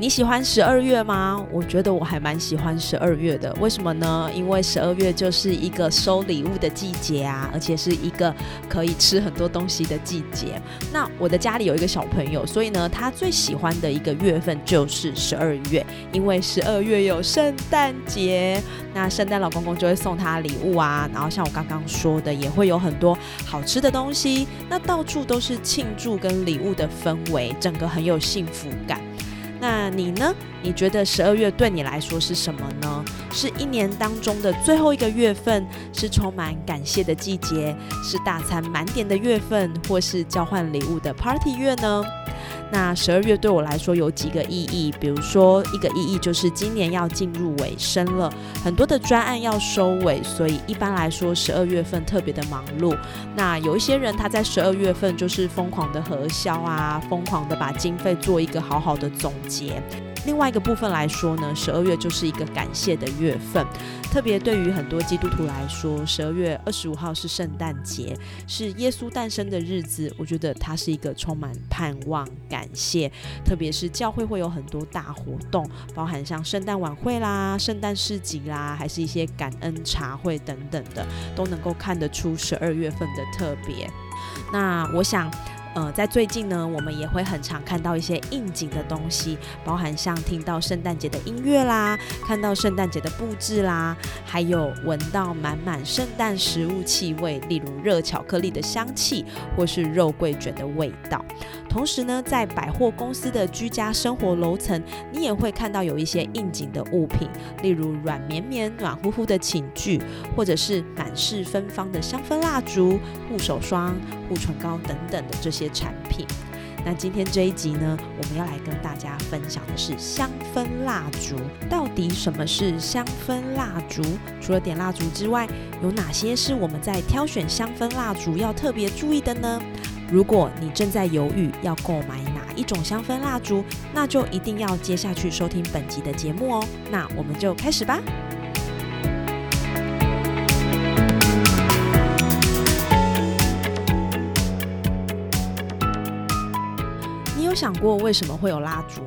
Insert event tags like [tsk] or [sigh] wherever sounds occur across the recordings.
你喜欢十二月吗？我觉得我还蛮喜欢十二月的。为什么呢？因为十二月就是一个收礼物的季节啊，而且是一个可以吃很多东西的季节。那我的家里有一个小朋友，所以呢，他最喜欢的一个月份就是十二月，因为十二月有圣诞节，那圣诞老公公就会送他礼物啊。然后像我刚刚说的，也会有很多好吃的东西，那到处都是庆祝跟礼物的氛围，整个很有幸福感。那你呢？你觉得十二月对你来说是什么呢？是一年当中的最后一个月份，是充满感谢的季节，是大餐满点的月份，或是交换礼物的 Party 月呢？那十二月对我来说有几个意义，比如说一个意义就是今年要进入尾声了，很多的专案要收尾，所以一般来说十二月份特别的忙碌。那有一些人他在十二月份就是疯狂的核销啊，疯狂的把经费做一个好好的总结。另外一个部分来说呢，十二月就是一个感谢的月份，特别对于很多基督徒来说，十二月二十五号是圣诞节，是耶稣诞生的日子。我觉得它是一个充满盼望、感谢，特别是教会会有很多大活动，包含像圣诞晚会啦、圣诞市集啦，还是一些感恩茶会等等的，都能够看得出十二月份的特别。那我想。呃，在最近呢，我们也会很常看到一些应景的东西，包含像听到圣诞节的音乐啦，看到圣诞节的布置啦，还有闻到满满圣诞食物气味，例如热巧克力的香气，或是肉桂卷的味道。同时呢，在百货公司的居家生活楼层，你也会看到有一些应景的物品，例如软绵绵、暖乎乎的寝具，或者是满是芬芳的香氛蜡烛、护手霜、护唇膏等等的这些些产品。那今天这一集呢，我们要来跟大家分享的是香氛蜡烛。到底什么是香氛蜡烛？除了点蜡烛之外，有哪些是我们在挑选香氛蜡烛要特别注意的呢？如果你正在犹豫要购买哪一种香氛蜡烛，那就一定要接下去收听本集的节目哦。那我们就开始吧。想过为什么会有蜡烛？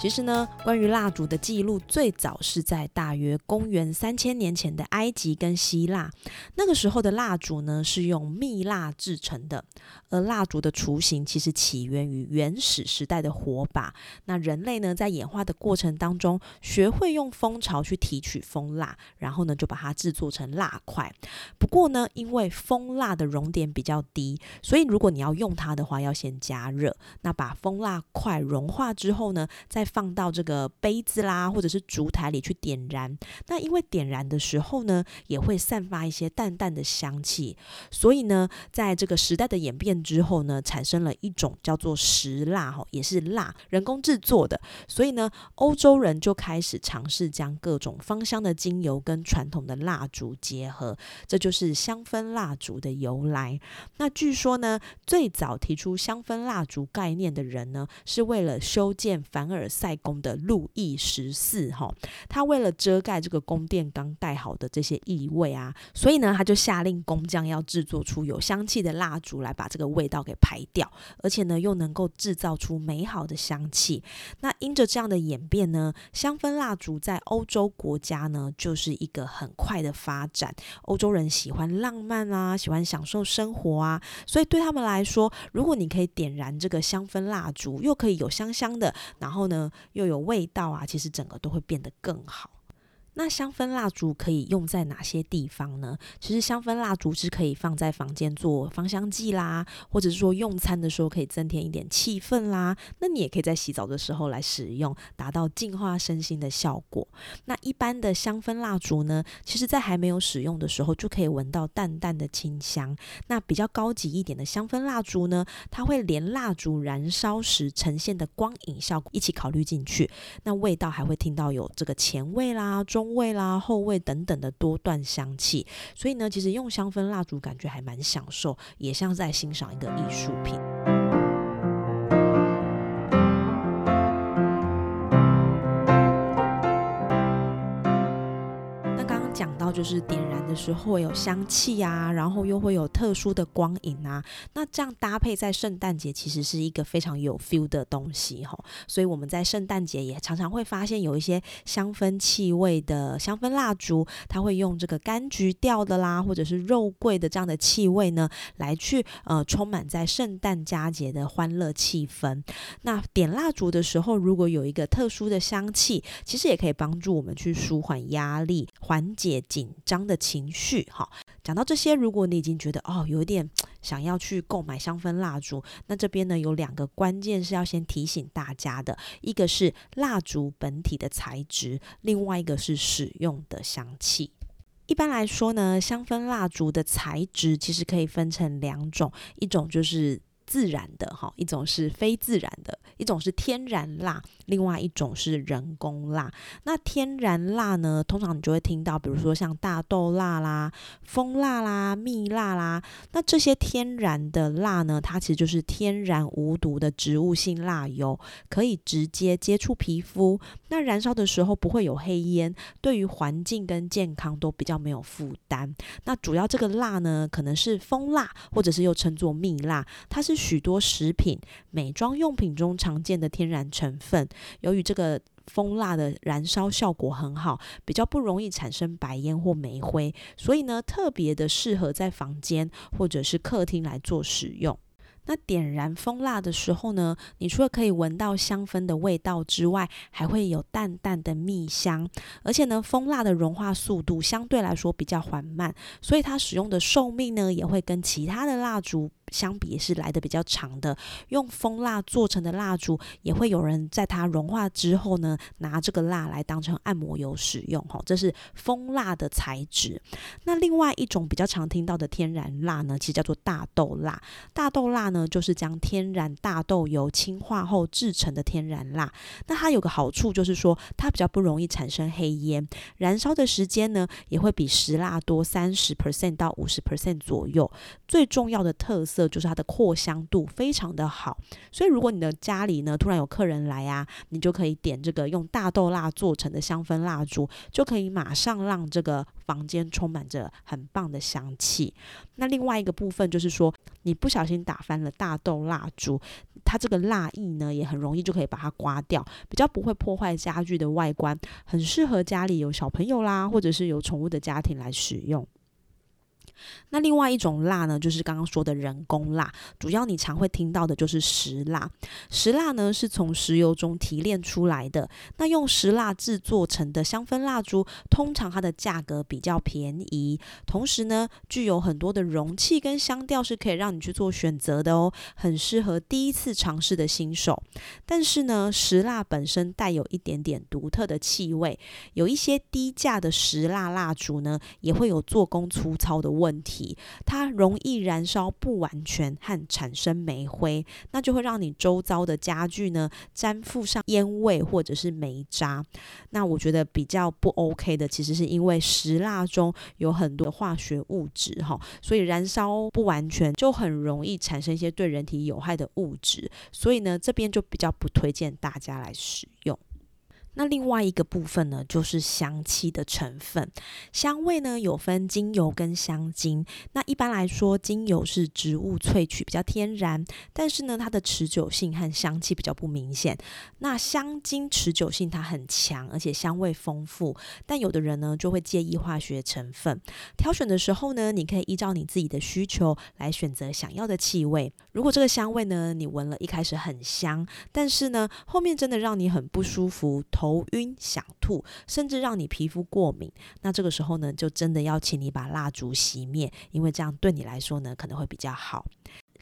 其实呢，关于蜡烛的记录最早是在大约公元三千年前的埃及跟希腊。那个时候的蜡烛呢是用蜜蜡制成的，而蜡烛的雏形其实起源于原始时代的火把。那人类呢在演化的过程当中，学会用蜂巢去提取蜂蜡，然后呢就把它制作成蜡块。不过呢，因为蜂蜡的熔点比较低，所以如果你要用它的话，要先加热。那把蜂蜡块融化之后呢，再放到这个杯子啦，或者是烛台里去点燃。那因为点燃的时候呢，也会散发一些淡淡的香气，所以呢，在这个时代的演变之后呢，产生了一种叫做石蜡，哈，也是蜡，人工制作的。所以呢，欧洲人就开始尝试将各种芳香的精油跟传统的蜡烛结合，这就是香氛蜡烛的由来。那据说呢，最早提出香氛蜡烛概念的人呢，是为了修建凡尔塞宫的路易十四哈，他为了遮盖这个宫殿刚盖好的这些异味啊，所以呢，他就下令工匠要制作出有香气的蜡烛来把这个味道给排掉，而且呢，又能够制造出美好的香气。那因着这样的演变呢，香氛蜡烛在欧洲国家呢，就是一个很快的发展。欧洲人喜欢浪漫啊，喜欢享受生活啊，所以对他们来说，如果你可以点燃这个香氛蜡烛，又可以有香香的，然后呢。又有味道啊，其实整个都会变得更好。那香氛蜡烛可以用在哪些地方呢？其实香氛蜡烛是可以放在房间做芳香剂啦，或者是说用餐的时候可以增添一点气氛啦。那你也可以在洗澡的时候来使用，达到净化身心的效果。那一般的香氛蜡烛呢，其实在还没有使用的时候就可以闻到淡淡的清香。那比较高级一点的香氛蜡烛呢，它会连蜡烛燃烧时呈现的光影效果一起考虑进去。那味道还会听到有这个前味啦、中味啦、后味等等的多段香气。所以呢，其实用香氛蜡烛感觉还蛮享受，也像在欣赏一个艺术品。就是点燃的时候会有香气啊，然后又会有特殊的光影啊，那这样搭配在圣诞节其实是一个非常有 feel 的东西哈。所以我们在圣诞节也常常会发现有一些香氛气味的香氛蜡烛，它会用这个柑橘调的啦，或者是肉桂的这样的气味呢，来去呃充满在圣诞佳节的欢乐气氛。那点蜡烛的时候，如果有一个特殊的香气，其实也可以帮助我们去舒缓压力，缓解。紧张的情绪，哈，讲到这些，如果你已经觉得哦，有一点 [tsk] 想要去购买香氛蜡烛，那这边呢有两个关键是要先提醒大家的，一个是蜡烛本体的材质，另外一个是使用的香气。一般来说呢，香氛蜡烛的材质其实可以分成两种，一种就是自然的，哈，一种是非自然的，一种是天然蜡。另外一种是人工蜡，那天然蜡呢？通常你就会听到，比如说像大豆蜡啦、蜂蜡啦、蜜蜡啦。那这些天然的蜡呢，它其实就是天然无毒的植物性蜡油，可以直接接触皮肤。那燃烧的时候不会有黑烟，对于环境跟健康都比较没有负担。那主要这个蜡呢，可能是蜂蜡，或者是又称作蜜蜡，它是许多食品、美妆用品中常见的天然成分。由于这个蜂蜡的燃烧效果很好，比较不容易产生白烟或煤灰，所以呢，特别的适合在房间或者是客厅来做使用。那点燃蜂蜡的时候呢，你除了可以闻到香氛的味道之外，还会有淡淡的蜜香，而且呢，蜂蜡的融化速度相对来说比较缓慢，所以它使用的寿命呢，也会跟其他的蜡烛。相比也是来的比较长的，用蜂蜡做成的蜡烛，也会有人在它融化之后呢，拿这个蜡来当成按摩油使用，哈，这是蜂蜡的材质。那另外一种比较常听到的天然蜡呢，其实叫做大豆蜡。大豆蜡呢，就是将天然大豆油氢化后制成的天然蜡。那它有个好处就是说，它比较不容易产生黑烟，燃烧的时间呢，也会比石蜡多三十 percent 到五十 percent 左右。最重要的特色。色就是它的扩香度非常的好，所以如果你的家里呢突然有客人来啊，你就可以点这个用大豆蜡做成的香氛蜡烛，就可以马上让这个房间充满着很棒的香气。那另外一个部分就是说，你不小心打翻了大豆蜡烛，它这个蜡液呢也很容易就可以把它刮掉，比较不会破坏家具的外观，很适合家里有小朋友啦，或者是有宠物的家庭来使用。那另外一种蜡呢，就是刚刚说的人工蜡，主要你常会听到的就是石蜡。石蜡呢是从石油中提炼出来的。那用石蜡制作成的香氛蜡烛，通常它的价格比较便宜，同时呢具有很多的容器跟香调是可以让你去做选择的哦，很适合第一次尝试的新手。但是呢，石蜡本身带有一点点独特的气味，有一些低价的石蜡蜡烛呢，也会有做工粗糙的问。问题，它容易燃烧不完全和产生煤灰，那就会让你周遭的家具呢沾附上烟味或者是煤渣。那我觉得比较不 OK 的，其实是因为石蜡中有很多化学物质哈，所以燃烧不完全就很容易产生一些对人体有害的物质，所以呢这边就比较不推荐大家来使用。那另外一个部分呢，就是香气的成分。香味呢有分精油跟香精。那一般来说，精油是植物萃取，比较天然，但是呢，它的持久性和香气比较不明显。那香精持久性它很强，而且香味丰富。但有的人呢就会介意化学成分。挑选的时候呢，你可以依照你自己的需求来选择想要的气味。如果这个香味呢，你闻了一开始很香，但是呢后面真的让你很不舒服，头。头晕、想吐，甚至让你皮肤过敏，那这个时候呢，就真的要请你把蜡烛熄灭，因为这样对你来说呢，可能会比较好。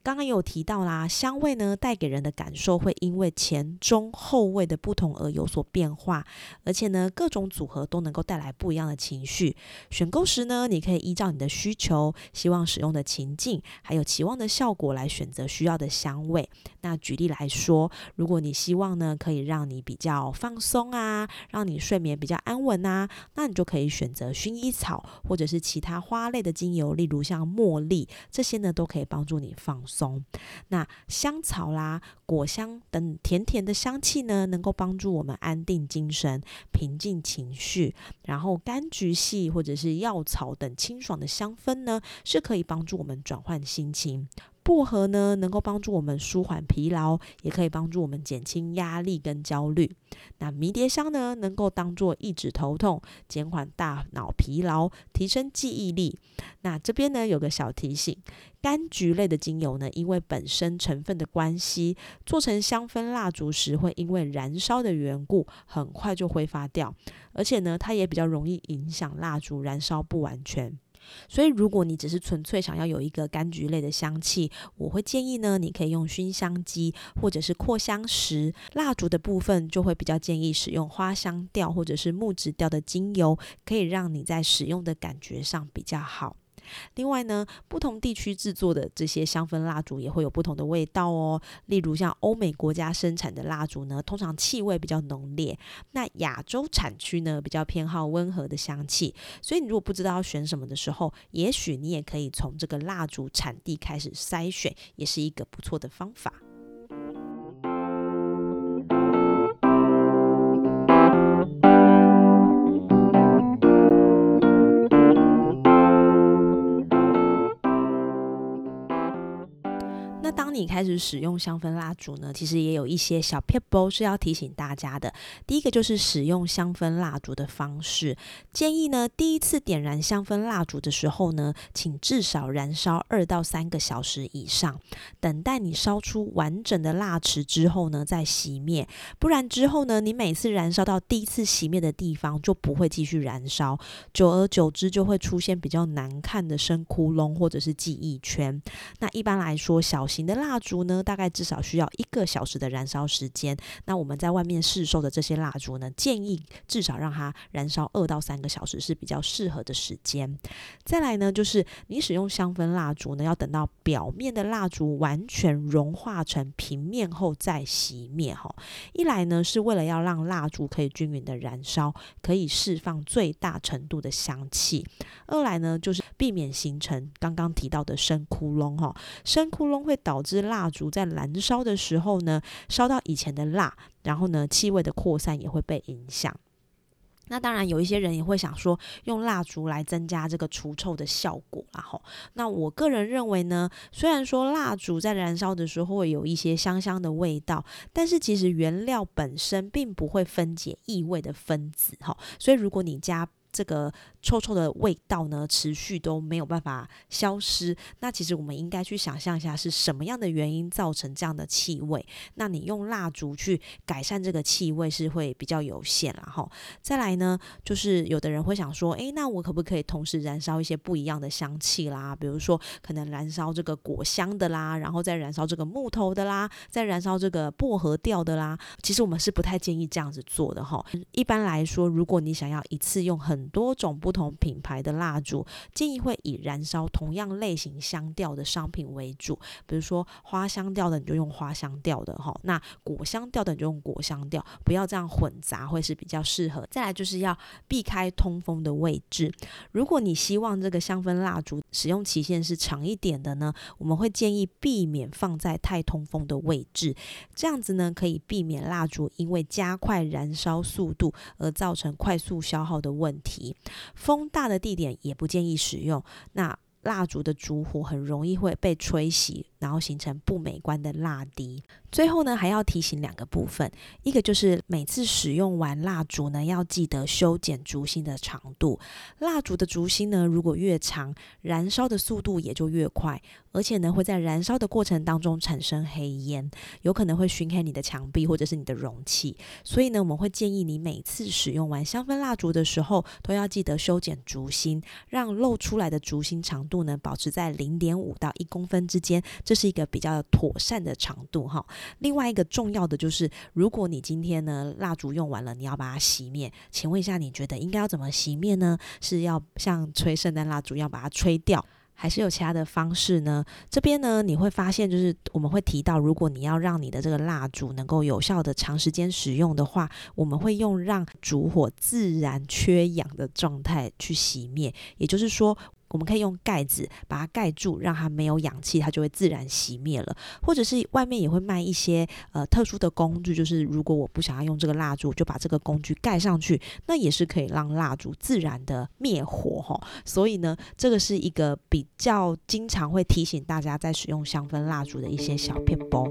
刚刚有提到啦，香味呢带给人的感受会因为前中后味的不同而有所变化，而且呢各种组合都能够带来不一样的情绪。选购时呢，你可以依照你的需求、希望使用的情境，还有期望的效果来选择需要的香味。那举例来说，如果你希望呢可以让你比较放松啊，让你睡眠比较安稳啊，那你就可以选择薰衣草或者是其他花类的精油，例如像茉莉，这些呢都可以帮助你放松。松，那香草啦、果香等甜甜的香气呢，能够帮助我们安定精神、平静情绪。然后柑橘系或者是药草等清爽的香氛呢，是可以帮助我们转换心情。薄荷呢，能够帮助我们舒缓疲劳，也可以帮助我们减轻压力跟焦虑。那迷迭香呢，能够当做抑制头痛、减缓大脑疲劳、提升记忆力。那这边呢，有个小提醒：柑橘类的精油呢，因为本身成分的关系，做成香氛蜡烛时，会因为燃烧的缘故，很快就挥发掉，而且呢，它也比较容易影响蜡烛燃烧不完全。所以，如果你只是纯粹想要有一个柑橘类的香气，我会建议呢，你可以用熏香机或者是扩香石。蜡烛的部分就会比较建议使用花香调或者是木质调的精油，可以让你在使用的感觉上比较好。另外呢，不同地区制作的这些香氛蜡烛也会有不同的味道哦。例如像欧美国家生产的蜡烛呢，通常气味比较浓烈；那亚洲产区呢，比较偏好温和的香气。所以你如果不知道要选什么的时候，也许你也可以从这个蜡烛产地开始筛选，也是一个不错的方法。开始使用香氛蜡烛呢，其实也有一些小 p e p 是要提醒大家的。第一个就是使用香氛蜡烛的方式，建议呢第一次点燃香氛蜡烛的时候呢，请至少燃烧二到三个小时以上，等待你烧出完整的蜡池之后呢，再熄灭。不然之后呢，你每次燃烧到第一次熄灭的地方就不会继续燃烧，久而久之就会出现比较难看的深窟窿或者是记忆圈。那一般来说，小型的蜡蜡烛呢，大概至少需要一个小时的燃烧时间。那我们在外面市售的这些蜡烛呢，建议至少让它燃烧二到三个小时是比较适合的时间。再来呢，就是你使用香氛蜡烛呢，要等到表面的蜡烛完全融化成平面后再熄灭。哈，一来呢是为了要让蜡烛可以均匀的燃烧，可以释放最大程度的香气；二来呢就是避免形成刚刚提到的深窟窿。哈，深窟窿会导致蜡烛在燃烧的时候呢，烧到以前的蜡，然后呢，气味的扩散也会被影响。那当然，有一些人也会想说，用蜡烛来增加这个除臭的效果，然后，那我个人认为呢，虽然说蜡烛在燃烧的时候会有一些香香的味道，但是其实原料本身并不会分解异味的分子，哈，所以如果你加这个臭臭的味道呢，持续都没有办法消失。那其实我们应该去想象一下，是什么样的原因造成这样的气味？那你用蜡烛去改善这个气味是会比较有限了哈。再来呢，就是有的人会想说，诶，那我可不可以同时燃烧一些不一样的香气啦？比如说，可能燃烧这个果香的啦，然后再燃烧这个木头的啦，再燃烧这个薄荷调的啦。其实我们是不太建议这样子做的哈。一般来说，如果你想要一次用很多种不同品牌的蜡烛，建议会以燃烧同样类型香调的商品为主。比如说花香调的，你就用花香调的哈；那果香调的，你就用果香调，不要这样混杂，会是比较适合。再来就是要避开通风的位置。如果你希望这个香氛蜡烛使用期限是长一点的呢，我们会建议避免放在太通风的位置，这样子呢可以避免蜡烛因为加快燃烧速度而造成快速消耗的问题。风大的地点也不建议使用。那蜡烛的烛火很容易会被吹熄，然后形成不美观的蜡滴。最后呢，还要提醒两个部分，一个就是每次使用完蜡烛呢，要记得修剪烛芯的长度。蜡烛的烛芯呢，如果越长，燃烧的速度也就越快，而且呢，会在燃烧的过程当中产生黑烟，有可能会熏黑你的墙壁或者是你的容器。所以呢，我们会建议你每次使用完香氛蜡烛的时候，都要记得修剪烛芯，让露出来的烛芯长度呢，保持在零点五到一公分之间，这是一个比较妥善的长度哈。另外一个重要的就是，如果你今天呢蜡烛用完了，你要把它熄灭，请问一下，你觉得应该要怎么熄灭呢？是要像吹圣诞蜡烛一样把它吹掉，还是有其他的方式呢？这边呢你会发现，就是我们会提到，如果你要让你的这个蜡烛能够有效的长时间使用的话，我们会用让烛火自然缺氧的状态去熄灭，也就是说。我们可以用盖子把它盖住，让它没有氧气，它就会自然熄灭了。或者是外面也会卖一些呃特殊的工具，就是如果我不想要用这个蜡烛，就把这个工具盖上去，那也是可以让蜡烛自然的灭火哈。所以呢，这个是一个比较经常会提醒大家在使用香氛蜡烛的一些小片包。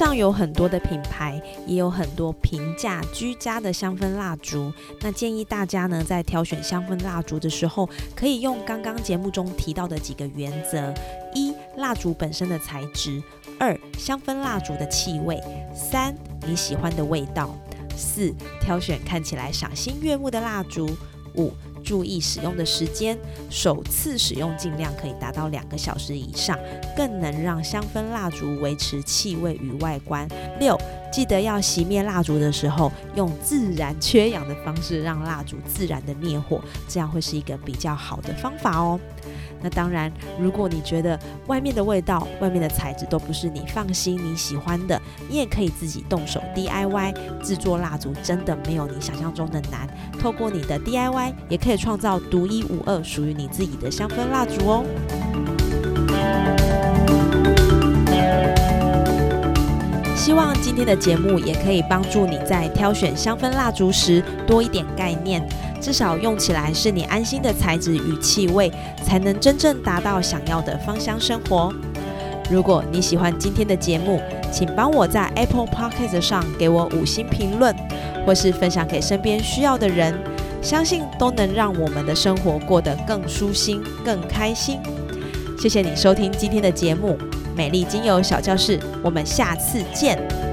上有很多的品牌，也有很多平价居家的香氛蜡烛。那建议大家呢，在挑选香氛蜡烛的时候，可以用刚刚节目中提到的几个原则：一、蜡烛本身的材质；二、香氛蜡烛的气味；三、你喜欢的味道；四、挑选看起来赏心悦目的蜡烛；五。注意使用的时间，首次使用尽量可以达到两个小时以上，更能让香氛蜡烛维持气味与外观。六，记得要熄灭蜡烛的时候，用自然缺氧的方式让蜡烛自然的灭火，这样会是一个比较好的方法哦。那当然，如果你觉得外面的味道、外面的材质都不是你放心、你喜欢的，你也可以自己动手 DIY 制作蜡烛，真的没有你想象中的难。透过你的 DIY，也可以创造独一无二、属于你自己的香氛蜡烛哦。希望今天的节目也可以帮助你在挑选香氛蜡烛时多一点概念。至少用起来是你安心的材质与气味，才能真正达到想要的芳香生活。如果你喜欢今天的节目，请帮我在 Apple Podcast 上给我五星评论，或是分享给身边需要的人，相信都能让我们的生活过得更舒心、更开心。谢谢你收听今天的节目《美丽精油小教室》，我们下次见。